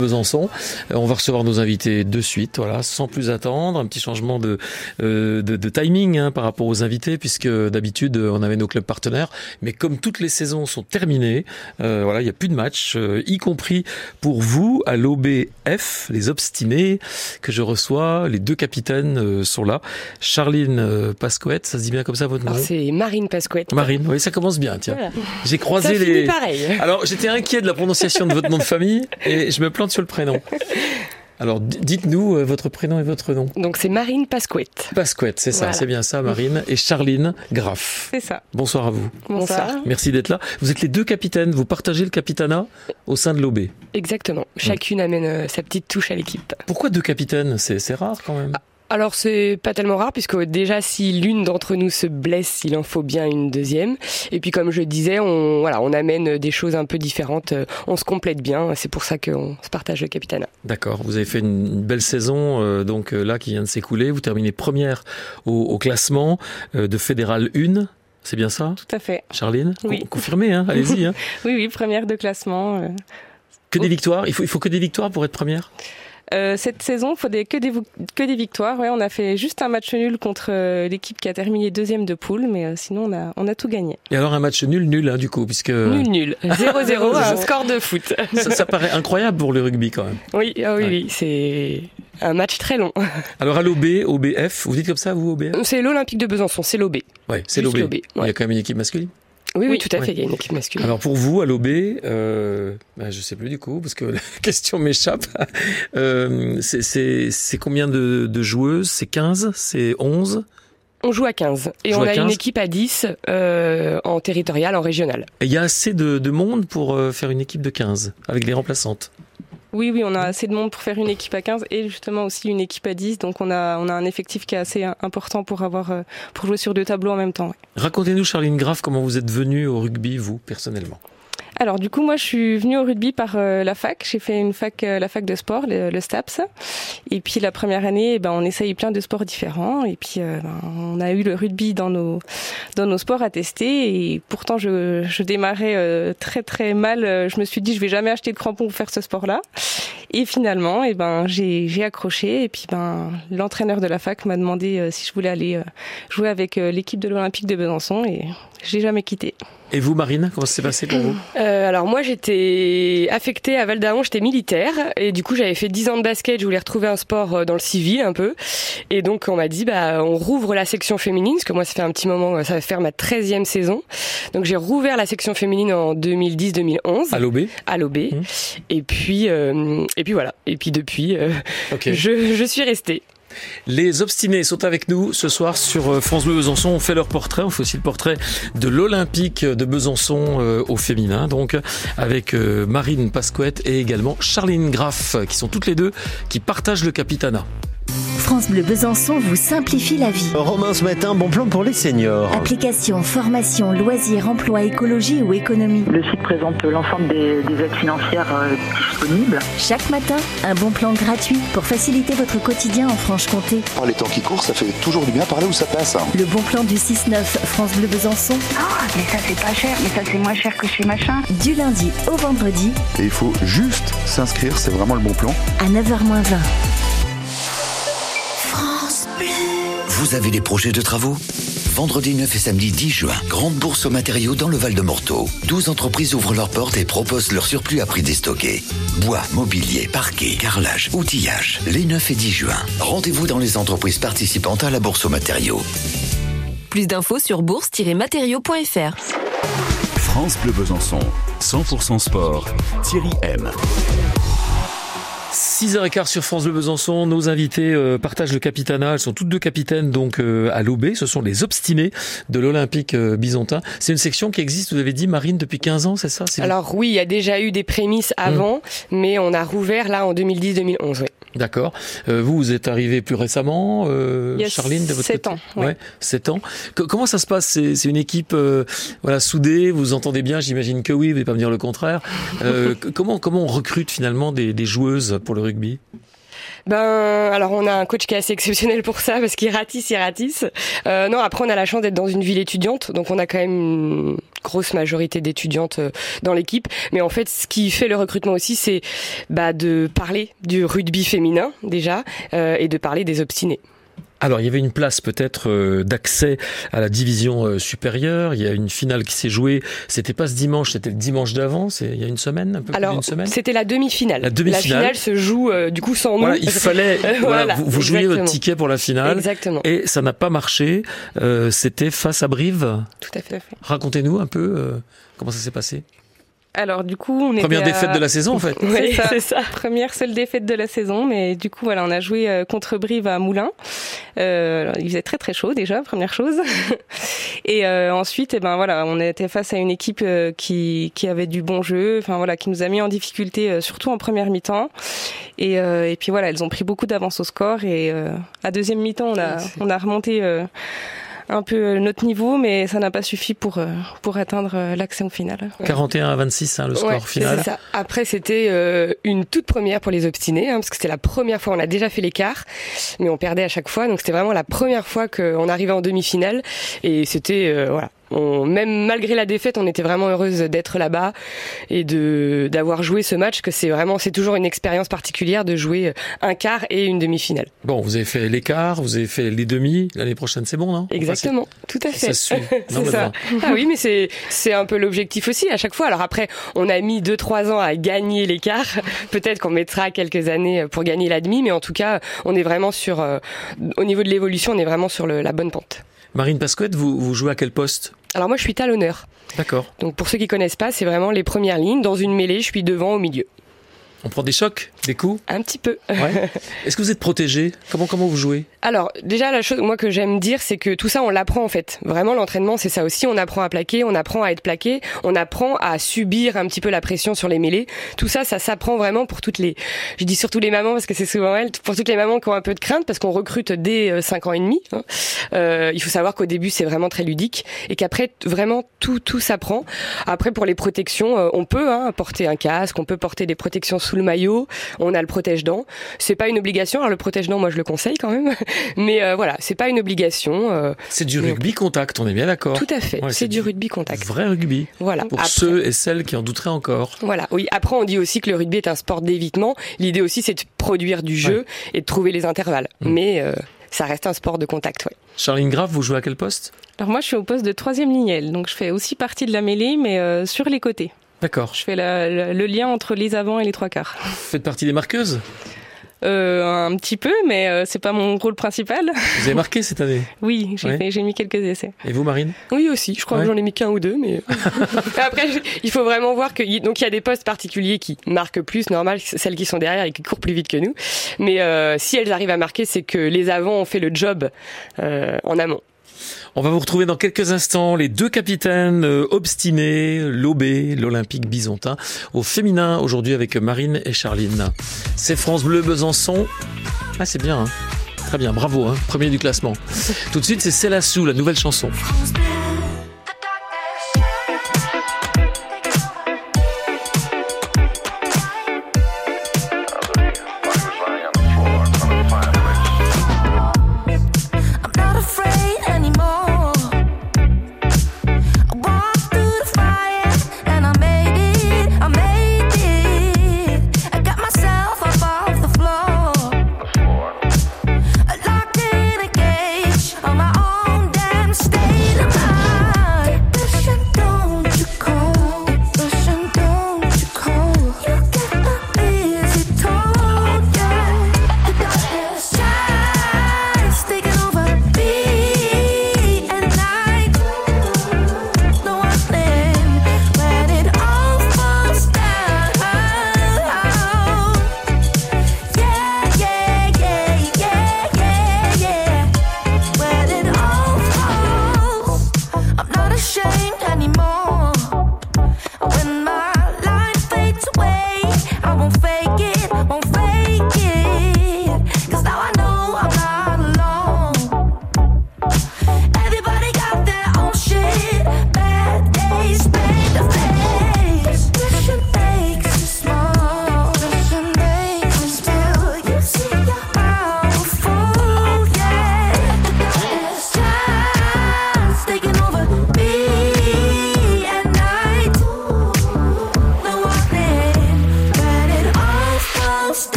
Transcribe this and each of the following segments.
Besançon. Euh, on va recevoir nos invités de suite, voilà, sans plus attendre. Un petit changement de, euh, de, de, timing hein, par rapport aux invités, puisque d'habitude on avait nos clubs partenaires, mais comme toutes les saisons sont terminées, euh, voilà, il n'y a plus de matchs, euh, y compris pour vous à l'OBF, les obstinés que je reçois. Les deux capitaines euh, sont là. Charline Pasquette, ça se dit bien comme ça votre nom C'est Marine Pasquette. Marine, oui, ça commence bien. Tiens, voilà. j'ai croisé ça les. Pareil. Alors j'étais inquiet de la prononciation de votre nom de famille et je me plante sur le prénom. Alors, dites-nous euh, votre prénom et votre nom. Donc, c'est Marine Pasquette. Pasquette, c'est ça, voilà. c'est bien ça, Marine. Et Charline Graff. C'est ça. Bonsoir à vous. Bonsoir. Merci d'être là. Vous êtes les deux capitaines, vous partagez le capitanat au sein de l'OB. Exactement. Chacune amène euh, sa petite touche à l'équipe. Pourquoi deux capitaines? C'est rare quand même. Ah. Alors c'est pas tellement rare puisque déjà si l'une d'entre nous se blesse, il en faut bien une deuxième. Et puis comme je disais, on voilà, on amène des choses un peu différentes, on se complète bien. C'est pour ça qu'on se partage le capitanat. D'accord. Vous avez fait une belle saison euh, donc là qui vient de s'écouler. Vous terminez première au, au classement euh, de fédéral 1. C'est bien ça? Tout à fait. Charline? Oui. Confirmez, hein allez-y. Hein. oui, oui, première de classement. Euh... Que des victoires il faut, il faut que des victoires pour être première? Euh, cette saison, il faut des, que, des, que des victoires. Ouais, on a fait juste un match nul contre euh, l'équipe qui a terminé deuxième de poule, mais euh, sinon on a, on a tout gagné. Et alors un match nul, nul, hein, du coup, puisque... Nul, nul. 0-0, un score de foot. ça, ça, paraît incroyable pour le rugby quand même. Oui, ah, oui, ouais. oui, c'est un match très long. Alors à l'OB, OBF, vous dites comme ça, vous, OBF C'est l'Olympique de Besançon, c'est l'OB. Oui, c'est l'OB. Il y a quand même une équipe masculine? Oui, oui, tout à fait, il y a une équipe masculine. Alors pour vous, à l'OB, euh, ben je sais plus du coup, parce que la question m'échappe. Euh, c'est combien de, de joueuses? C'est 15 C'est 11 on joue à 15 et on, on a 15. une équipe à 10 euh, en territorial, en régional. Il y a assez de, de monde pour euh, faire une équipe de 15 avec des remplaçantes oui, oui, on a assez de monde pour faire une équipe à 15 et justement aussi une équipe à 10. Donc on a, on a un effectif qui est assez important pour, avoir, pour jouer sur deux tableaux en même temps. Racontez-nous, Charline Graff, comment vous êtes venue au rugby, vous, personnellement? Alors du coup, moi, je suis venue au rugby par euh, la fac. J'ai fait une fac, euh, la fac de sport, le, le, STAPS. Et puis la première année, eh ben, on essaye plein de sports différents. Et puis euh, ben, on a eu le rugby dans nos dans nos sports à tester. Et pourtant, je, je démarrais très très mal. Je me suis dit, je vais jamais acheter de crampons pour faire ce sport-là. Et finalement, eh ben, j'ai j'ai accroché. Et puis ben, l'entraîneur de la fac m'a demandé si je voulais aller jouer avec l'équipe de l'Olympique de Besançon. Et j'ai jamais quitté. Et vous, Marine, comment ça s'est passé pour vous? Euh, Alors moi, j'étais affectée à Val d'Amont, j'étais militaire, et du coup, j'avais fait 10 ans de basket, je voulais retrouver un sport dans le civil un peu, et donc on m'a dit, bah, on rouvre la section féminine, parce que moi, ça fait un petit moment, ça va faire ma 13e saison, donc j'ai rouvert la section féminine en 2010-2011. À l'OB À l'OB, mmh. et puis, euh, et puis voilà, et puis depuis, euh, okay. je, je suis restée. Les obstinés sont avec nous ce soir sur France Bleu Besançon. On fait leur portrait. On fait aussi le portrait de l'Olympique de Besançon euh, au féminin. Donc, avec euh, Marine Pasquette et également Charline Graff, qui sont toutes les deux qui partagent le capitanat. France Bleu Besançon vous simplifie la vie. Romain ce matin, bon plan pour les seniors. Application, formation, loisirs, emploi, écologie ou économie. Le site présente l'ensemble des, des, aides financières euh, disponibles. Chaque matin, un bon plan gratuit pour faciliter votre quotidien en Franche-Comté. Par les temps qui courent, ça fait toujours du bien parler où ça passe. Le bon plan du 6-9 France Bleu Besançon. Ah, mais ça c'est pas cher, mais ça c'est moins cher que chez machin. Du lundi au vendredi. Et il faut juste s'inscrire, c'est vraiment le bon plan. À 9h20. Vous avez des projets de travaux? Vendredi 9 et samedi 10 juin, grande bourse aux matériaux dans le Val de Morteau. 12 entreprises ouvrent leurs portes et proposent leur surplus à prix déstocké. Bois, mobilier, parquet, carrelage, outillage. Les 9 et 10 juin. Rendez-vous dans les entreprises participantes à la bourse aux matériaux. Plus d'infos sur bourse-matériaux.fr. France Bleu Besançon, 100% sport, Thierry M. 6h15 sur France Bleu Besançon, nos invités euh, partagent le capitanat, elles sont toutes deux capitaines donc euh, à l'OB, ce sont les obstinés de l'Olympique euh, bisontin. C'est une section qui existe, vous avez dit Marine, depuis 15 ans, c'est ça Alors oui, il y a déjà eu des prémices avant, mmh. mais on a rouvert là en 2010-2011, oui. D'accord. Euh, vous, vous êtes arrivé plus récemment, euh, Charline, de votre 7 côté ans. Ouais. ouais 7 ans. Que, comment ça se passe? C'est une équipe euh, voilà soudée, vous entendez bien, j'imagine que oui, vous n'allez pas me dire le contraire. comment, comment on recrute finalement des, des joueuses pour le rugby? Ben, alors on a un coach qui est assez exceptionnel pour ça parce qu'il ratisse, il ratisse. Euh, non, après on a la chance d'être dans une ville étudiante, donc on a quand même grosse majorité d'étudiantes dans l'équipe. Mais en fait, ce qui fait le recrutement aussi, c'est bah, de parler du rugby féminin déjà et de parler des obstinés. Alors, il y avait une place peut-être euh, d'accès à la division euh, supérieure. Il y a une finale qui s'est jouée. C'était pas ce dimanche, c'était le dimanche d'avant. C'est il y a une semaine, un peu Alors, plus d'une semaine. C'était la demi-finale. La demi-finale. La finale se joue euh, du coup sans voilà, nous. il fallait. voilà, vous, vous jouiez votre ticket pour la finale. Exactement. Et ça n'a pas marché. Euh, c'était face à Brive. Tout à fait. Racontez-nous un peu euh, comment ça s'est passé. Alors du coup, on première était défaite à... de la saison en fait. oui, c'est ça. Première seule défaite de la saison, mais du coup voilà, on a joué euh, contre Brive à Moulins. Euh, il faisait très très chaud déjà, première chose. Et euh, ensuite, eh ben voilà, on était face à une équipe euh, qui qui avait du bon jeu, enfin voilà, qui nous a mis en difficulté euh, surtout en première mi-temps. Et, euh, et puis voilà, elles ont pris beaucoup d'avance au score et à deuxième mi-temps, on a on a remonté un peu notre niveau, mais ça n'a pas suffi pour pour atteindre l'accès au final. 41 à 26, hein, le score ouais, final. Ça. Après, c'était euh, une toute première pour les obstinés, hein, parce que c'était la première fois. On a déjà fait l'écart, mais on perdait à chaque fois, donc c'était vraiment la première fois qu'on arrivait en demi-finale, et c'était euh, voilà. On, même malgré la défaite, on était vraiment heureuse d'être là-bas et de d'avoir joué ce match. Que c'est vraiment, c'est toujours une expérience particulière de jouer un quart et une demi-finale. Bon, vous avez fait l'écart, vous avez fait les demi. L'année prochaine, c'est bon, non? Exactement, tout à fait. Ça suit. c'est ça. Ah oui, mais c'est c'est un peu l'objectif aussi à chaque fois. Alors après, on a mis deux trois ans à gagner l'écart. Peut-être qu'on mettra quelques années pour gagner la demi, mais en tout cas, on est vraiment sur euh, au niveau de l'évolution, on est vraiment sur le, la bonne pente. Marine Pasquette, vous, vous jouez à quel poste? Alors moi, je suis talonneur. D'accord. Donc pour ceux qui connaissent pas, c'est vraiment les premières lignes. Dans une mêlée, je suis devant au milieu. On prend des chocs, des coups Un petit peu. Ouais. Est-ce que vous êtes protégé? Comment comment vous jouez? Alors déjà la chose moi que j'aime dire c'est que tout ça on l'apprend en fait. Vraiment l'entraînement c'est ça aussi. On apprend à plaquer, on apprend à être plaqué, on apprend à subir un petit peu la pression sur les mêlées. Tout ça ça s'apprend vraiment pour toutes les. Je dis surtout les mamans parce que c'est souvent elles. Pour toutes les mamans qui ont un peu de crainte parce qu'on recrute dès 5 ans et demi. Hein. Euh, il faut savoir qu'au début c'est vraiment très ludique et qu'après vraiment tout tout s'apprend. Après pour les protections euh, on peut hein, porter un casque, on peut porter des protections sous le maillot, on a le protège-dents. C'est pas une obligation. Alors le protège-dents, moi je le conseille quand même, mais euh, voilà, c'est pas une obligation. Euh, c'est du rugby contact, on est bien d'accord. Tout à fait. Ouais, c'est du rugby contact. Vrai rugby. Voilà. Pour Après, ceux et celles qui en douteraient encore. Voilà. Oui. Après, on dit aussi que le rugby est un sport d'évitement. L'idée aussi, c'est de produire du jeu ouais. et de trouver les intervalles. Mmh. Mais euh, ça reste un sport de contact, ouais. Charline Grave, vous jouez à quel poste? Alors moi, je suis au poste de troisième lignelle, donc je fais aussi partie de la mêlée, mais euh, sur les côtés. D'accord. Je fais la, la, le lien entre les avants et les trois quarts. Vous faites partie des marqueuses? Euh, un petit peu, mais euh, c'est pas mon rôle principal. Vous avez marqué cette année? Oui, j'ai ouais. mis quelques essais. Et vous, Marine? Oui aussi. Je crois ouais. que j'en ai mis qu'un ou deux, mais après il faut vraiment voir que donc il y a des postes particuliers qui marquent plus, normal, celles qui sont derrière et qui courent plus vite que nous. Mais euh, si elles arrivent à marquer, c'est que les avants ont fait le job euh, en amont. On va vous retrouver dans quelques instants les deux capitaines euh, obstinés, l'OB, l'Olympique Bisontin, au féminin aujourd'hui avec Marine et Charline. C'est France Bleu Besançon. Ah c'est bien, hein très bien, bravo, hein premier du classement. Tout de suite c'est Célassou, la nouvelle chanson.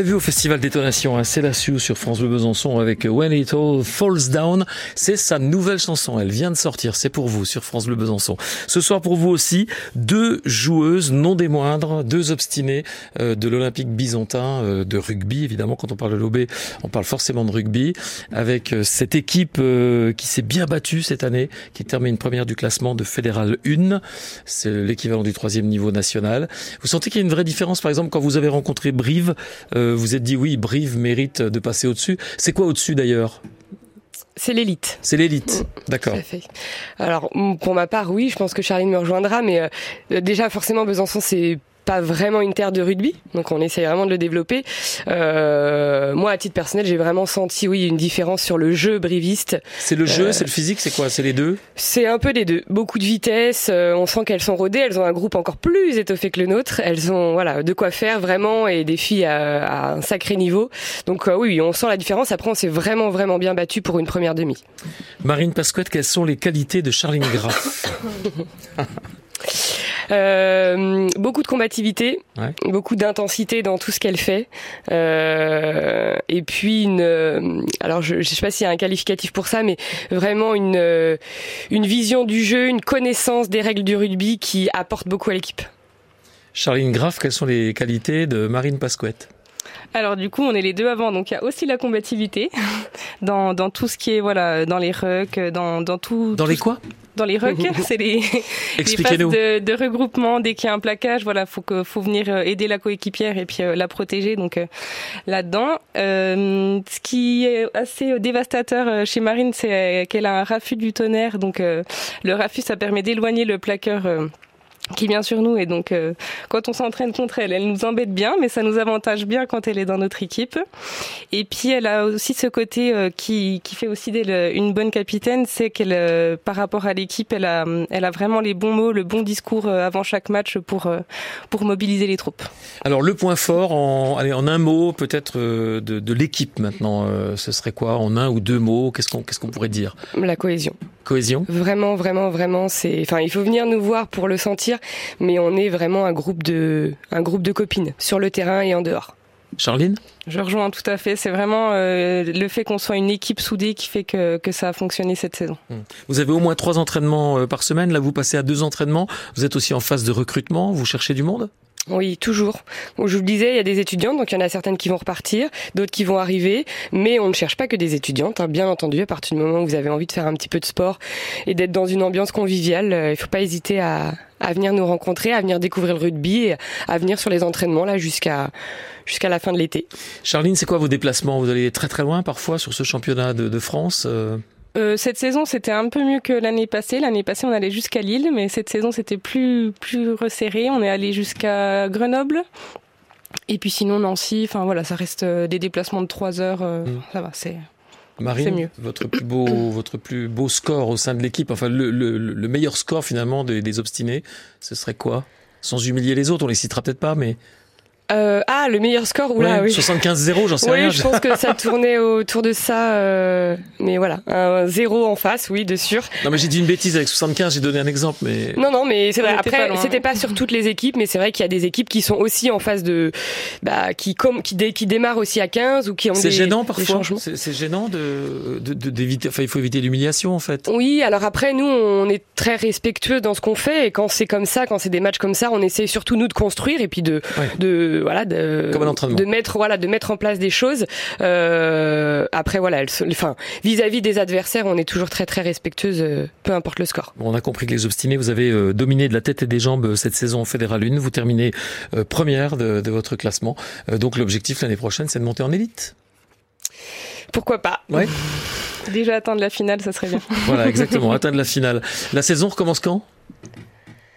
L'avait vu au festival Détonation à Célassiou sur France Bleu Besançon avec When It All Falls Down. C'est sa nouvelle chanson. Elle vient de sortir. C'est pour vous sur France Bleu Besançon. Ce soir pour vous aussi, deux joueuses, non des moindres, deux obstinées euh, de l'Olympique byzantin euh, de rugby. Évidemment, quand on parle de l'OB, on parle forcément de rugby. Avec euh, cette équipe qui s'est bien battue cette année, qui termine première du classement de Fédéral 1. C'est l'équivalent du troisième niveau national. Vous sentez qu'il y a une vraie différence, par exemple, quand vous avez rencontré Brive euh, vous êtes dit oui, Brive mérite de passer au-dessus. C'est quoi au-dessus d'ailleurs? C'est l'élite. C'est l'élite, mmh, d'accord. Alors pour ma part, oui, je pense que Charline me rejoindra, mais euh, déjà forcément Besançon c'est pas vraiment une terre de rugby, donc on essaye vraiment de le développer. Euh, moi, à titre personnel, j'ai vraiment senti, oui, une différence sur le jeu briviste. C'est le jeu, euh, c'est le physique, c'est quoi? C'est les deux? C'est un peu les deux. Beaucoup de vitesse. Euh, on sent qu'elles sont rodées. Elles ont un groupe encore plus étoffé que le nôtre. Elles ont, voilà, de quoi faire vraiment et des filles à, un sacré niveau. Donc oui, on sent la différence. Après, on s'est vraiment, vraiment bien battu pour une première demi. Marine Pasquette, quelles sont les qualités de Charline Graff? Euh, beaucoup de combativité, beaucoup d'intensité dans tout ce qu'elle fait. Euh, et puis une, euh, alors je, ne sais pas s'il y a un qualificatif pour ça, mais vraiment une une vision du jeu, une connaissance des règles du rugby qui apporte beaucoup à l'équipe. Charline Graff, quelles sont les qualités de Marine Pasquette alors du coup, on est les deux avant, donc il y a aussi la combativité dans, dans tout ce qui est voilà dans les rucks, dans dans tout. Dans les quoi? Dans les rucks, c'est les, les phases de, de, regroupement. Dès qu'il y a un plaquage, voilà, faut que faut venir euh, aider la coéquipière et puis euh, la protéger. Donc euh, là-dedans, ce qui est assez dévastateur chez Marine, c'est qu'elle a un raffut du tonnerre. Donc le raffut, ça permet d'éloigner le plaqueur qui vient sur nous et donc euh, quand on s'entraîne contre elle, elle nous embête bien, mais ça nous avantage bien quand elle est dans notre équipe. Et puis elle a aussi ce côté euh, qui, qui fait aussi d'elle une bonne capitaine, c'est qu'elle euh, par rapport à l'équipe, elle a elle a vraiment les bons mots, le bon discours avant chaque match pour pour mobiliser les troupes. Alors le point fort en allez en un mot peut-être de, de l'équipe maintenant, ce serait quoi en un ou deux mots Qu'est-ce qu'on qu'est-ce qu'on pourrait dire? La cohésion. Cohésion. Vraiment vraiment vraiment c'est enfin il faut venir nous voir pour le sentir mais on est vraiment un groupe de, un groupe de copines sur le terrain et en dehors. Charline? Je rejoins tout à fait. C'est vraiment euh, le fait qu'on soit une équipe soudée qui fait que, que, ça a fonctionné cette saison. Hmm. Vous avez au moins trois entraînements euh, par semaine. Là, vous passez à deux entraînements. Vous êtes aussi en phase de recrutement. Vous cherchez du monde? Oui, toujours. je vous le disais, il y a des étudiantes, donc il y en a certaines qui vont repartir, d'autres qui vont arriver, mais on ne cherche pas que des étudiantes, hein. bien entendu. À partir du moment où vous avez envie de faire un petit peu de sport et d'être dans une ambiance conviviale, euh, il ne faut pas hésiter à, venir nous rencontrer, à venir découvrir le rugby, et à venir sur les entraînements là jusqu'à jusqu'à la fin de l'été. Charline, c'est quoi vos déplacements? Vous allez très très loin parfois sur ce championnat de, de France euh? Euh, cette saison, c'était un peu mieux que l'année passée. L'année passée, on allait jusqu'à Lille, mais cette saison, c'était plus plus resserré. On est allé jusqu'à Grenoble. Et puis sinon Nancy, enfin voilà, ça reste euh, des déplacements de 3 heures. Euh, mm. Ça va, c'est Marine, mieux. votre plus beau, votre plus beau score au sein de l'équipe, enfin le, le, le, meilleur score finalement des, des obstinés, ce serait quoi? Sans humilier les autres, on les citera peut-être pas, mais euh, ah, le meilleur score, oula, oui. 75-0, j'en sais oui, rien. Oui, je pense que ça tournait autour de ça, euh, mais voilà, un 0 en face, oui, de sûr. Non, mais j'ai dit une bêtise avec 75, j'ai donné un exemple, mais. Non, non, mais c'est vrai. Après, c'était pas sur toutes les équipes, mais c'est vrai qu'il y a des équipes qui sont aussi en phase de, bah, qui comme, qui, dé, qui démarrent aussi à 15 ou qui ont des. C'est gênant parfois. C'est gênant de, d'éviter, enfin, il faut éviter l'humiliation, en fait. Oui, alors après, nous, on est très respectueux dans ce qu'on fait, et quand c'est comme ça, quand c'est des matchs comme ça, on essaie surtout nous de construire et puis de, de, voilà, de de mettre voilà de mettre en place des choses. Euh, après voilà, enfin vis-à-vis des adversaires, on est toujours très très respectueuse, euh, peu importe le score. on a compris que les obstinés, vous avez euh, dominé de la tête et des jambes cette saison en Fédéral 1. Vous terminez première de, de, votre classement. donc l'objectif l'année prochaine, c'est de monter en élite. Pourquoi pas? Ouais. Déjà atteindre la finale, ça serait bien. voilà, exactement, atteindre la finale. La saison recommence quand?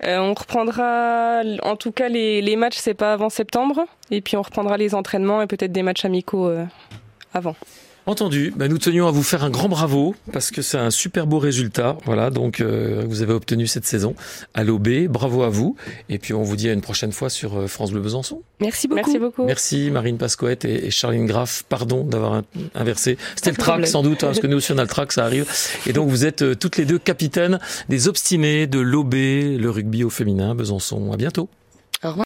On reprendra, en tout cas les, les matchs, c'est pas avant septembre, et puis on reprendra les entraînements et peut-être des matchs amicaux euh, avant. Entendu. Ben, nous tenions à vous faire un grand bravo parce que c'est un super beau résultat. Voilà, donc euh, vous avez obtenu cette saison à l'OB. Bravo à vous. Et puis on vous dit à une prochaine fois sur euh, France Bleu Besançon. Merci beaucoup. Merci beaucoup. Merci Marine Pascoët et, Charline Graff. Pardon d'avoir inversé. C'était le track sans doute, hein, parce que nous aussi on a le track, ça arrive. Et donc vous êtes euh, toutes les deux capitaines des obstinés de l'OB, le rugby au féminin Besançon. À bientôt.